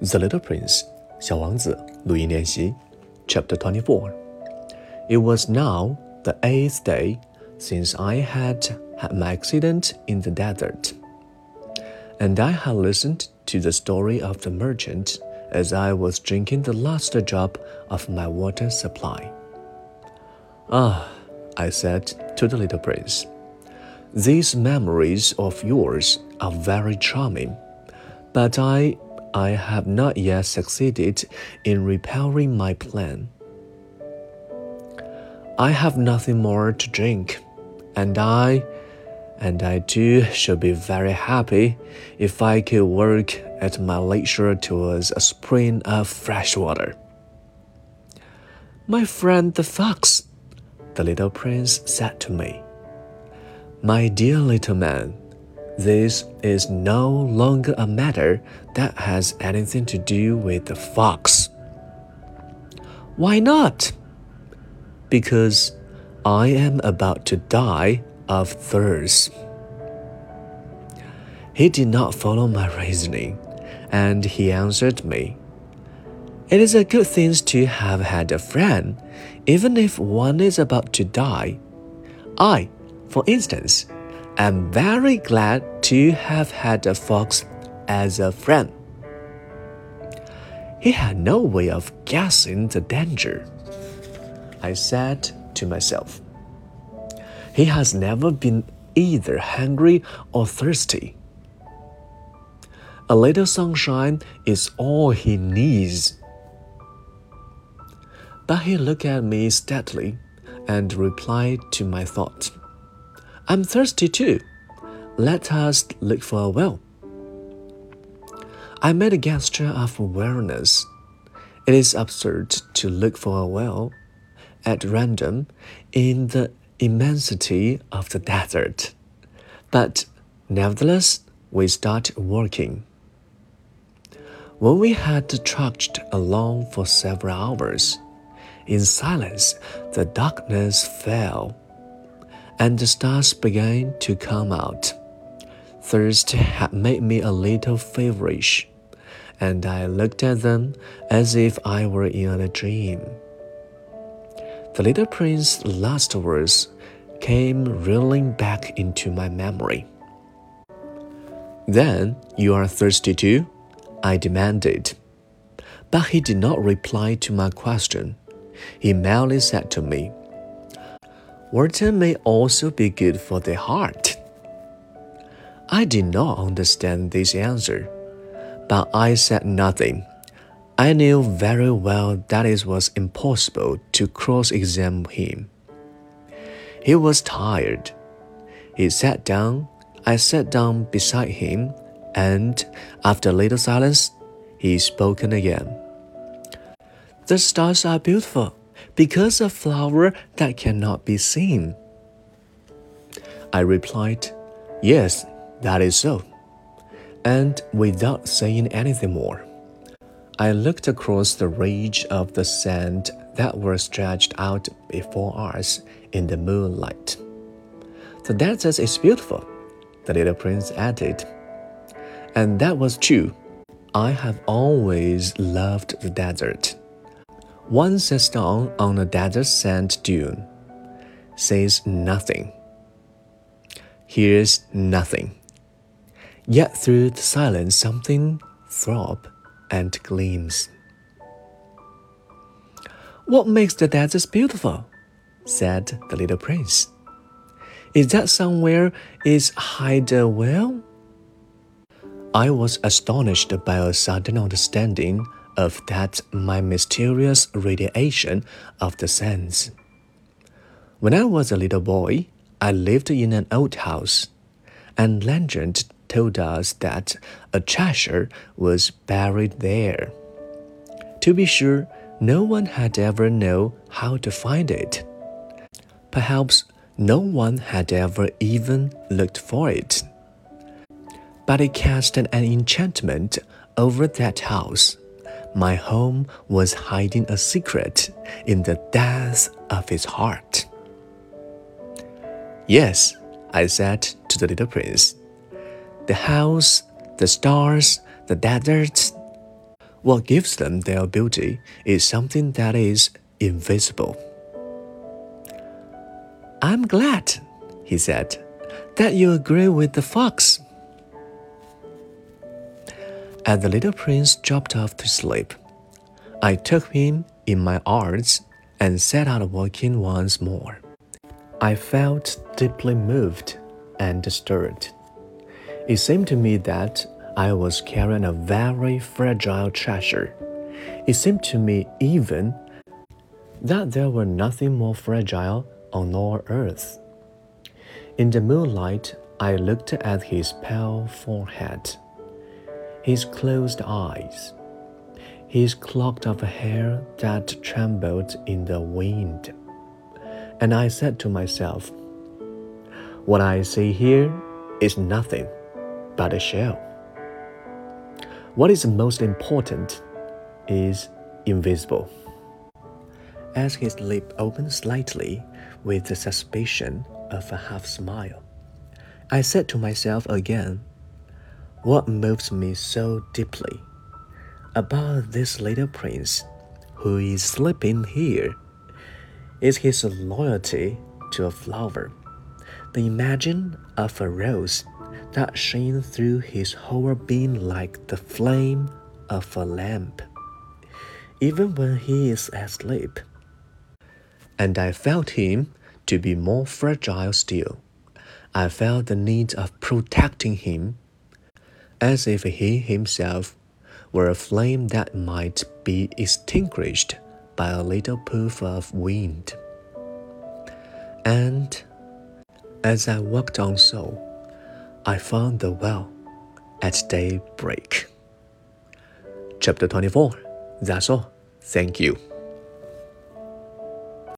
The Little Prince 小王子录音练习 Chapter 24 It was now the eighth day since I had had my accident in the desert, and I had listened to the story of the merchant as I was drinking the last drop of my water supply. Ah, I said to the little prince, these memories of yours are very charming, but I I have not yet succeeded in repairing my plan. I have nothing more to drink, and I, and I too should be very happy if I could work at my leisure towards a spring of fresh water. My friend the fox, the little prince said to me, My dear little man, this is no longer a matter that has anything to do with the fox. Why not? Because I am about to die of thirst. He did not follow my reasoning, and he answered me. It is a good thing to have had a friend, even if one is about to die. I, for instance, am very glad to have had a fox as a friend. He had no way of guessing the danger. I said to myself, He has never been either hungry or thirsty. A little sunshine is all he needs. But he looked at me steadily and replied to my thought. I'm thirsty too. Let us look for a well. I made a gesture of awareness. It is absurd to look for a well at random in the immensity of the desert. But nevertheless, we start working. When we had trudged along for several hours, in silence the darkness fell and the stars began to come out. Thirst had made me a little feverish, and I looked at them as if I were in a dream. The little prince's last words came reeling back into my memory. Then you are thirsty too? I demanded. But he did not reply to my question. He merely said to me, Water may also be good for the heart. I did not understand this answer, but I said nothing. I knew very well that it was impossible to cross examine him. He was tired. He sat down. I sat down beside him, and after a little silence, he spoke again. The stars are beautiful because a flower that cannot be seen. I replied, Yes, that is so. And without saying anything more, I looked across the ridge of the sand that were stretched out before us in the moonlight. The desert is beautiful, the little prince added. And that was true. I have always loved the desert. One sits down on a desert sand dune, says nothing, hears nothing. Yet through the silence something throb and gleams. What makes the desert beautiful? said the little prince. Is that somewhere is hide a well? I was astonished by a sudden understanding of that my mysterious radiation of the sense. When I was a little boy, I lived in an old house, and legend told us that a treasure was buried there. To be sure, no one had ever known how to find it. Perhaps no one had ever even looked for it. But it cast an enchantment over that house my home was hiding a secret in the depths of his heart. Yes, I said to the little prince. The house, the stars, the desert, What gives them their beauty is something that is invisible. I'm glad, he said, that you agree with the fox. As the little prince dropped off to sleep, I took him in my arms and set out walking once more. I felt deeply moved and disturbed. It seemed to me that I was carrying a very fragile treasure. It seemed to me even that there were nothing more fragile on all earth. In the moonlight, I looked at his pale forehead, his closed eyes his cloak of hair that trembled in the wind. And I said to myself, What I see here is nothing but a shell. What is most important is invisible. As his lip opened slightly with the suspicion of a half smile, I said to myself again, What moves me so deeply? about this little prince who is sleeping here is his loyalty to a flower, the imagine of a rose that shines through his whole being like the flame of a lamp, even when he is asleep. And I felt him to be more fragile still. I felt the need of protecting him, as if he himself were a flame that might be extinguished by a little puff of wind. And as I walked on so, I found the well at daybreak. Chapter 24. That's all. Thank you.